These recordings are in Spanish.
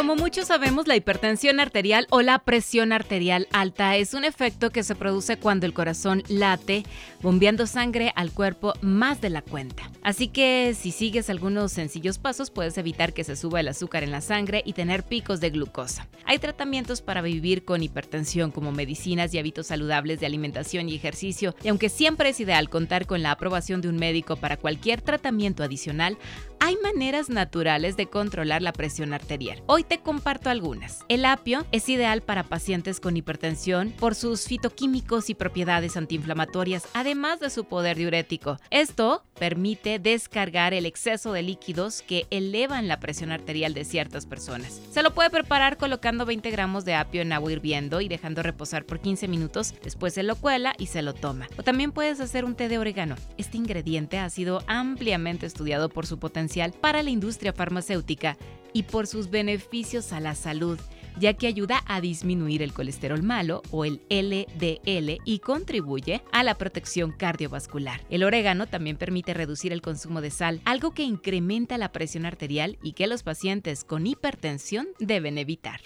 Como muchos sabemos, la hipertensión arterial o la presión arterial alta es un efecto que se produce cuando el corazón late, bombeando sangre al cuerpo más de la cuenta. Así que si sigues algunos sencillos pasos, puedes evitar que se suba el azúcar en la sangre y tener picos de glucosa. Hay tratamientos para vivir con hipertensión como medicinas y hábitos saludables de alimentación y ejercicio, y aunque siempre es ideal contar con la aprobación de un médico para cualquier tratamiento adicional, hay maneras naturales de controlar la presión arterial. Hoy te comparto algunas. El apio es ideal para pacientes con hipertensión por sus fitoquímicos y propiedades antiinflamatorias, además de su poder diurético. Esto permite descargar el exceso de líquidos que elevan la presión arterial de ciertas personas. Se lo puede preparar colocando 20 gramos de apio en agua hirviendo y dejando reposar por 15 minutos, después se lo cuela y se lo toma. O también puedes hacer un té de orégano. Este ingrediente ha sido ampliamente estudiado por su potencial para la industria farmacéutica y por sus beneficios a la salud, ya que ayuda a disminuir el colesterol malo o el LDL y contribuye a la protección cardiovascular. El orégano también permite reducir el consumo de sal, algo que incrementa la presión arterial y que los pacientes con hipertensión deben evitar.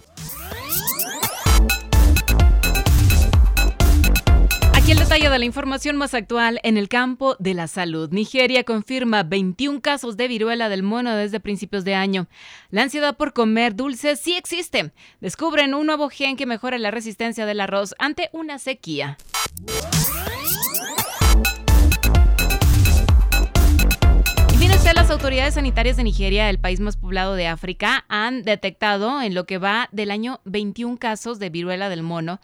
Aquí el detalle de la información más actual en el campo de la salud. Nigeria confirma 21 casos de viruela del mono desde principios de año. La ansiedad por comer dulces sí existe. Descubren un nuevo gen que mejora la resistencia del arroz ante una sequía. las autoridades sanitarias de Nigeria, el país más poblado de África, han detectado en lo que va del año 21 casos de viruela del mono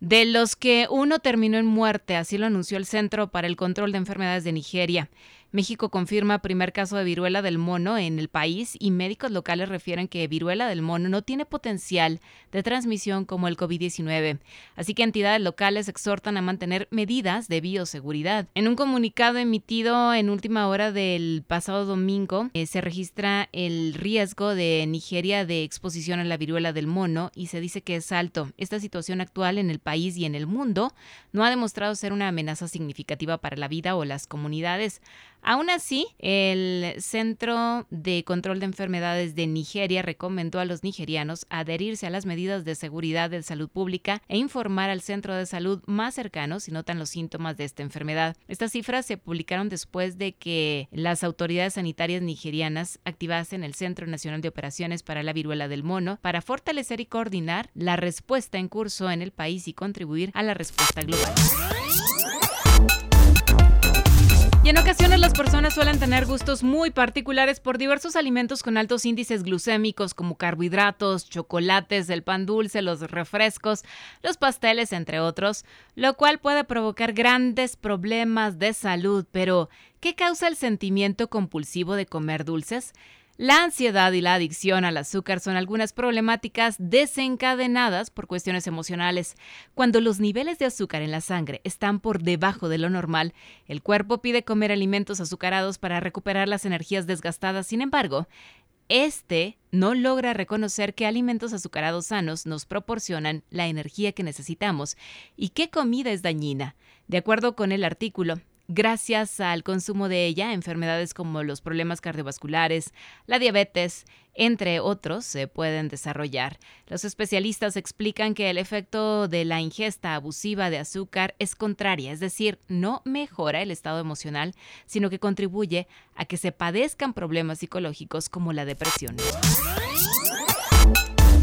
de los que uno terminó en muerte, así lo anunció el Centro para el Control de Enfermedades de Nigeria. México confirma primer caso de viruela del mono en el país y médicos locales refieren que viruela del mono no tiene potencial de transmisión como el COVID-19. Así que entidades locales exhortan a mantener medidas de bioseguridad. En un comunicado emitido en última hora del pasado domingo, eh, se registra el riesgo de Nigeria de exposición a la viruela del mono y se dice que es alto. Esta situación actual en el país y en el mundo no ha demostrado ser una amenaza significativa para la vida o las comunidades. Aún así, el Centro de Control de Enfermedades de Nigeria recomendó a los nigerianos adherirse a las medidas de seguridad de salud pública e informar al centro de salud más cercano si notan los síntomas de esta enfermedad. Estas cifras se publicaron después de que las autoridades sanitarias nigerianas activasen el Centro Nacional de Operaciones para la Viruela del Mono para fortalecer y coordinar la respuesta en curso en el país y contribuir a la respuesta global. Y en ocasiones las personas suelen tener gustos muy particulares por diversos alimentos con altos índices glucémicos como carbohidratos, chocolates, el pan dulce, los refrescos, los pasteles, entre otros, lo cual puede provocar grandes problemas de salud. Pero, ¿qué causa el sentimiento compulsivo de comer dulces? La ansiedad y la adicción al azúcar son algunas problemáticas desencadenadas por cuestiones emocionales. Cuando los niveles de azúcar en la sangre están por debajo de lo normal, el cuerpo pide comer alimentos azucarados para recuperar las energías desgastadas. Sin embargo, este no logra reconocer qué alimentos azucarados sanos nos proporcionan la energía que necesitamos y qué comida es dañina. De acuerdo con el artículo, Gracias al consumo de ella, enfermedades como los problemas cardiovasculares, la diabetes, entre otros, se pueden desarrollar. Los especialistas explican que el efecto de la ingesta abusiva de azúcar es contraria, es decir, no mejora el estado emocional, sino que contribuye a que se padezcan problemas psicológicos como la depresión.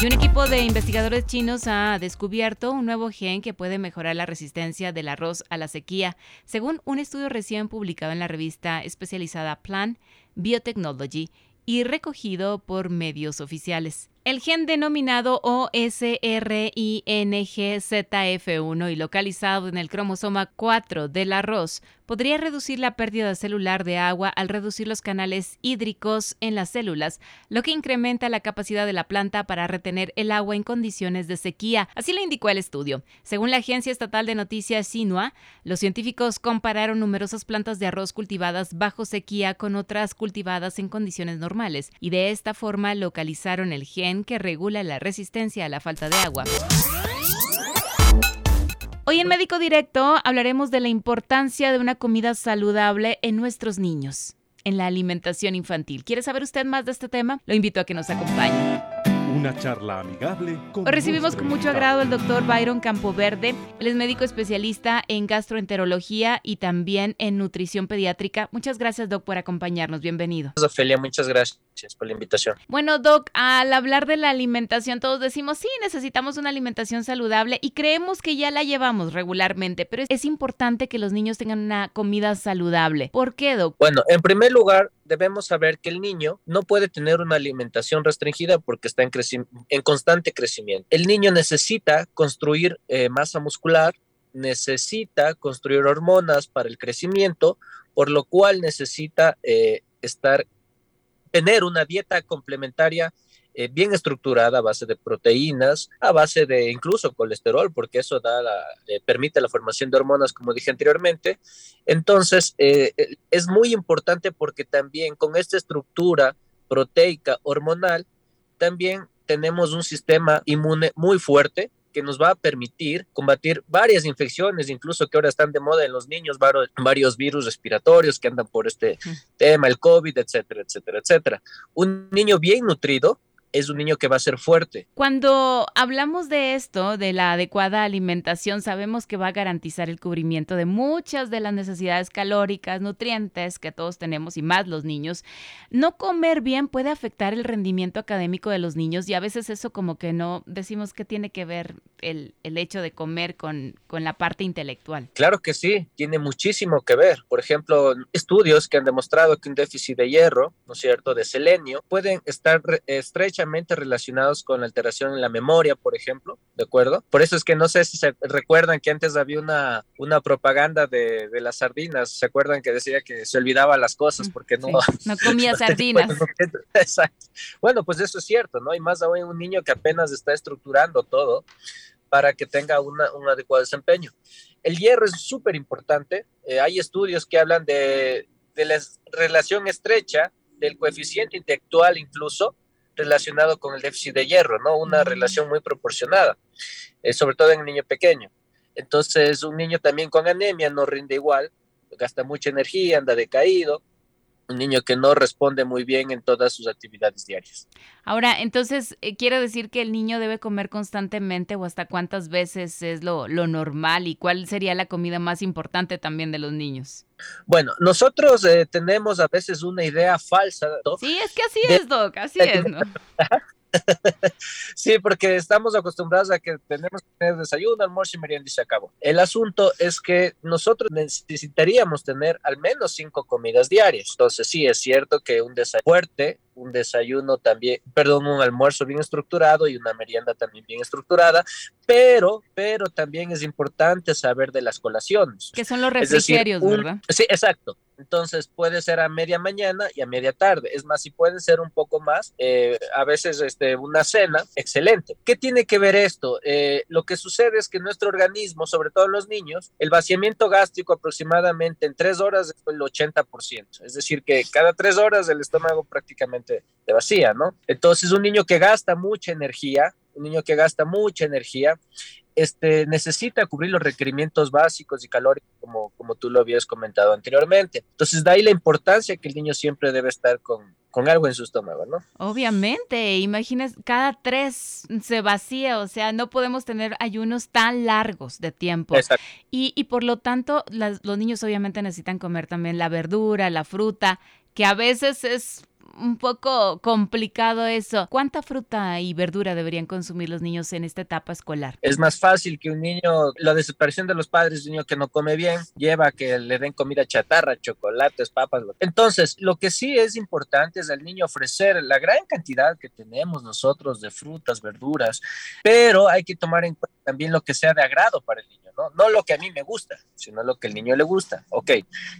Y un equipo de investigadores chinos ha descubierto un nuevo gen que puede mejorar la resistencia del arroz a la sequía, según un estudio recién publicado en la revista especializada Plan Biotechnology y recogido por medios oficiales. El gen denominado OSRINGZF1 y localizado en el cromosoma 4 del arroz podría reducir la pérdida celular de agua al reducir los canales hídricos en las células, lo que incrementa la capacidad de la planta para retener el agua en condiciones de sequía. Así lo indicó el estudio. Según la agencia estatal de noticias Sinua, los científicos compararon numerosas plantas de arroz cultivadas bajo sequía con otras cultivadas en condiciones normales y de esta forma localizaron el gen que regula la resistencia a la falta de agua. Hoy en Médico Directo hablaremos de la importancia de una comida saludable en nuestros niños, en la alimentación infantil. ¿Quiere saber usted más de este tema? Lo invito a que nos acompañe. Una charla amigable con Hoy recibimos con mucho agrado al doctor Byron Campoverde. Él es médico especialista en gastroenterología y también en nutrición pediátrica. Muchas gracias, doc, por acompañarnos. Bienvenido. Ofelia, muchas gracias por la invitación. Bueno, Doc, al hablar de la alimentación, todos decimos, sí, necesitamos una alimentación saludable y creemos que ya la llevamos regularmente, pero es importante que los niños tengan una comida saludable. ¿Por qué, Doc? Bueno, en primer lugar, debemos saber que el niño no puede tener una alimentación restringida porque está en, en constante crecimiento. El niño necesita construir eh, masa muscular, necesita construir hormonas para el crecimiento, por lo cual necesita eh, estar tener una dieta complementaria eh, bien estructurada a base de proteínas, a base de incluso colesterol, porque eso da la, eh, permite la formación de hormonas, como dije anteriormente. Entonces, eh, es muy importante porque también con esta estructura proteica hormonal, también tenemos un sistema inmune muy fuerte, que nos va a permitir combatir varias infecciones, incluso que ahora están de moda en los niños, varios virus respiratorios que andan por este tema, el COVID, etcétera, etcétera, etcétera. Un niño bien nutrido es un niño que va a ser fuerte. Cuando hablamos de esto, de la adecuada alimentación, sabemos que va a garantizar el cubrimiento de muchas de las necesidades calóricas, nutrientes que todos tenemos y más los niños. No comer bien puede afectar el rendimiento académico de los niños y a veces eso como que no decimos que tiene que ver el, el hecho de comer con, con la parte intelectual. Claro que sí, tiene muchísimo que ver. Por ejemplo, estudios que han demostrado que un déficit de hierro, ¿no es cierto?, de selenio, pueden estar estrechamente relacionados con la alteración en la memoria, por ejemplo, ¿de acuerdo? Por eso es que no sé si se recuerdan que antes había una, una propaganda de, de las sardinas, ¿se acuerdan que decía que se olvidaba las cosas mm, porque no... no comía sardinas. Exacto. Bueno, pues eso es cierto, ¿no? Y más aún un niño que apenas está estructurando todo para que tenga una, un adecuado desempeño. El hierro es súper importante. Eh, hay estudios que hablan de, de la relación estrecha del coeficiente intelectual incluso relacionado con el déficit de hierro, ¿no? Una relación muy proporcionada, eh, sobre todo en un niño pequeño. Entonces, un niño también con anemia no rinde igual, gasta mucha energía, anda decaído, un niño que no responde muy bien en todas sus actividades diarias. Ahora, entonces, eh, quiere decir que el niño debe comer constantemente o hasta cuántas veces es lo, lo, normal y cuál sería la comida más importante también de los niños. Bueno, nosotros eh, tenemos a veces una idea falsa. Sí, es que así es, Doc, así es, ¿no? sí, porque estamos acostumbrados a que tenemos que tener desayuno, almuerzo y merienda y se acabó. El asunto es que nosotros necesitaríamos tener al menos cinco comidas diarias. Entonces, sí, es cierto que un desayuno fuerte un desayuno también, perdón, un almuerzo bien estructurado y una merienda también bien estructurada, pero, pero también es importante saber de las colaciones. Que son los refrigerios, ¿verdad? Sí, exacto. Entonces puede ser a media mañana y a media tarde. Es más, si puede ser un poco más, eh, a veces este, una cena, excelente. ¿Qué tiene que ver esto? Eh, lo que sucede es que nuestro organismo, sobre todo los niños, el vaciamiento gástrico aproximadamente en tres horas es el 80%. Es decir, que cada tres horas el estómago prácticamente de vacía, ¿no? Entonces, un niño que gasta mucha energía, un niño que gasta mucha energía, este, necesita cubrir los requerimientos básicos y calóricos, como, como tú lo habías comentado anteriormente. Entonces, de ahí la importancia que el niño siempre debe estar con, con algo en su estómago, ¿no? Obviamente, imagínese, cada tres se vacía, o sea, no podemos tener ayunos tan largos de tiempo. Y, y por lo tanto, los niños obviamente necesitan comer también la verdura, la fruta, que a veces es un poco complicado eso. ¿Cuánta fruta y verdura deberían consumir los niños en esta etapa escolar? Es más fácil que un niño, la desaparición de los padres, un niño que no come bien, lleva a que le den comida chatarra, chocolates, papas. Entonces, lo que sí es importante es al niño ofrecer la gran cantidad que tenemos nosotros de frutas, verduras, pero hay que tomar en cuenta también lo que sea de agrado para el niño. ¿no? No lo que a mí me gusta, sino lo que el niño le gusta. Ok,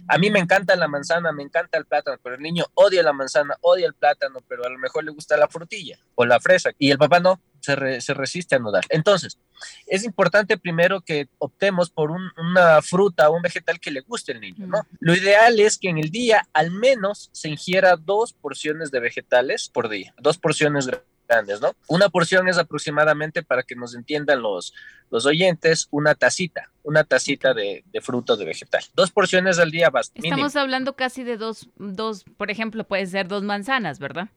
a mí me encanta la manzana, me encanta el plátano, pero el niño odia la manzana, odia el plátano, pero a lo mejor le gusta la frutilla o la fresa y el papá no, se, se resiste a no dar. Entonces, es importante primero que optemos por una fruta o un vegetal que le guste al niño, ¿no? Lo ideal es que en el día al menos se ingiera dos porciones de vegetales por día, dos porciones grandes, ¿no? Una porción es aproximadamente, para que nos entiendan los, los oyentes, una tacita, una tacita de, de fruto de vegetal. Dos porciones al día basta. Estamos hablando casi de dos, dos, por ejemplo, puede ser dos manzanas, ¿verdad?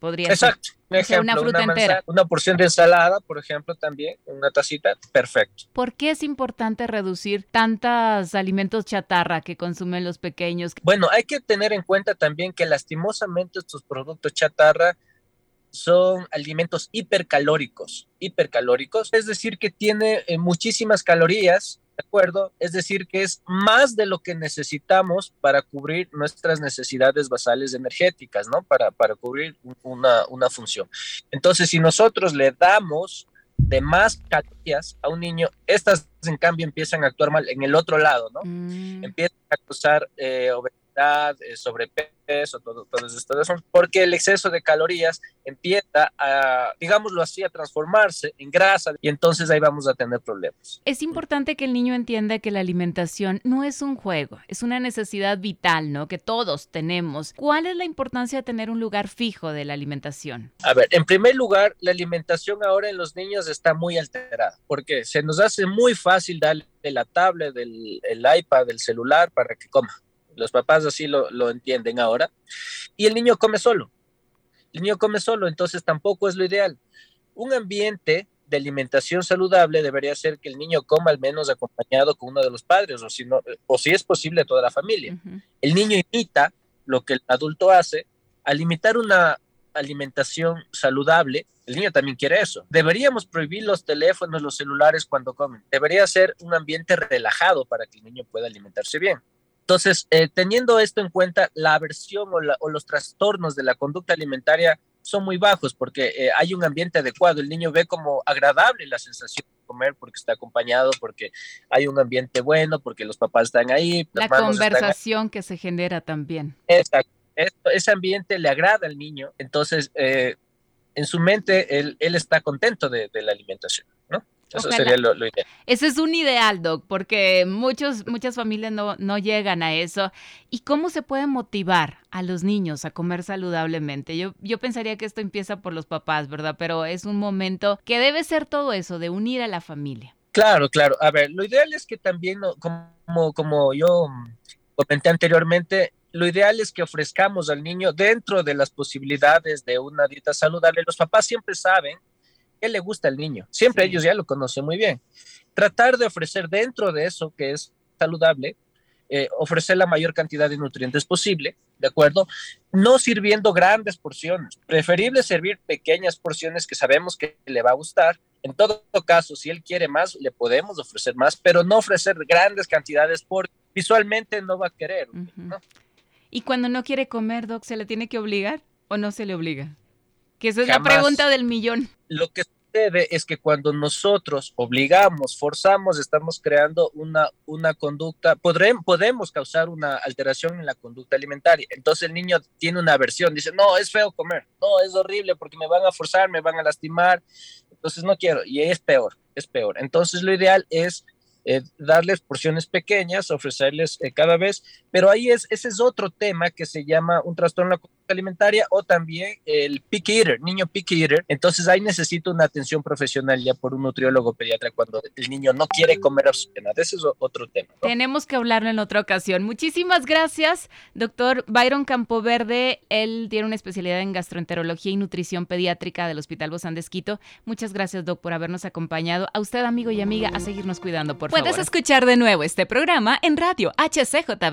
Podría Exacto. ser. Ejemplo, una fruta entera. Una porción de ensalada, por ejemplo, también, una tacita, perfecto. ¿Por qué es importante reducir tantos alimentos chatarra que consumen los pequeños? Bueno, hay que tener en cuenta también que lastimosamente estos productos chatarra son alimentos hipercalóricos, hipercalóricos, es decir, que tiene eh, muchísimas calorías, ¿de acuerdo? Es decir, que es más de lo que necesitamos para cubrir nuestras necesidades basales energéticas, ¿no? Para, para cubrir una, una función. Entonces, si nosotros le damos de más calorías a un niño, estas en cambio empiezan a actuar mal en el otro lado, ¿no? Mm. Empiezan a causar eh, obesidad, eh, sobrepeso, todo, todo esto, eso, porque el exceso de calorías empieza a, digámoslo así, a transformarse en grasa y entonces ahí vamos a tener problemas. Es importante que el niño entienda que la alimentación no es un juego, es una necesidad vital, ¿no? Que todos tenemos. ¿Cuál es la importancia de tener un lugar fijo de la alimentación? A ver, en primer lugar, la alimentación ahora en los niños está muy alterada, porque se nos hace muy fácil darle la tablet, del el iPad, del celular para que coma. Los papás así lo, lo entienden ahora. Y el niño come solo. El niño come solo, entonces tampoco es lo ideal. Un ambiente de alimentación saludable debería ser que el niño coma al menos acompañado con uno de los padres, o si, no, o si es posible, toda la familia. El niño imita lo que el adulto hace. Al imitar una alimentación saludable, el niño también quiere eso. Deberíamos prohibir los teléfonos, los celulares cuando comen. Debería ser un ambiente relajado para que el niño pueda alimentarse bien. Entonces, eh, teniendo esto en cuenta, la aversión o, la- o los trastornos de la conducta alimentaria son muy bajos porque eh, hay un ambiente adecuado. El niño ve como agradable la sensación de comer porque está acompañado, porque hay un ambiente bueno, porque los papás están ahí. La ahí. conversación que se genera también. Exacto. Esto- ese ambiente le agrada al niño, entonces eh, en su mente él, él está contento de, de la alimentación, ¿no? Eso Ojalá. sería lo, lo ideal. Ese es un ideal, Doc, porque muchos, muchas familias no, no llegan a eso. ¿Y cómo se puede motivar a los niños a comer saludablemente? Yo, yo pensaría que esto empieza por los papás, ¿verdad? Pero es un momento que debe ser todo eso, de unir a la familia. Claro, claro. A ver, lo ideal es que también, como, como yo comenté anteriormente, lo ideal es que ofrezcamos al niño dentro de las posibilidades de una dieta saludable. Los papás siempre saben qué le gusta al niño, siempre Sí. ellos ya lo conocen muy bien. Tratar de ofrecer dentro de eso que es saludable, eh, ofrecer la mayor cantidad de nutrientes posible, ¿de acuerdo? No sirviendo grandes porciones, preferible servir pequeñas porciones que sabemos que le va a gustar. En todo caso, si él quiere más, le podemos ofrecer más, pero no ofrecer grandes cantidades porque visualmente no va a querer. ¿Y cuando no quiere comer, Doc, se le tiene que obligar o no se le obliga? Que esa es la pregunta del millón. Lo que sucede es que cuando nosotros obligamos, forzamos, estamos creando una, una conducta, podemos causar una alteración en la conducta alimentaria. Entonces el niño tiene una aversión, dice, no, es feo comer, no, es horrible porque me van a forzar, me van a lastimar, entonces no quiero, y es peor, es peor. Entonces lo ideal es eh, darles porciones pequeñas, ofrecerles eh, cada vez, pero ahí es, ese es otro tema que se llama un trastorno alimentaria o también el picky eater, niño picky eater. Entonces ahí necesita una atención profesional ya por un nutriólogo pediatra cuando el niño no quiere comer absolutamente nada. Ese es otro tema. ¿no? Tenemos que hablarlo en otra ocasión. Muchísimas gracias, doctor Byron Campoverde. Él tiene una especialidad en gastroenterología y nutrición pediátrica del Hospital Bozán de Esquito. Muchas gracias, doc, por habernos acompañado. A usted, amigo y amiga, a seguirnos cuidando, por Puedes favor. escuchar de nuevo este programa en radio hcjb.org.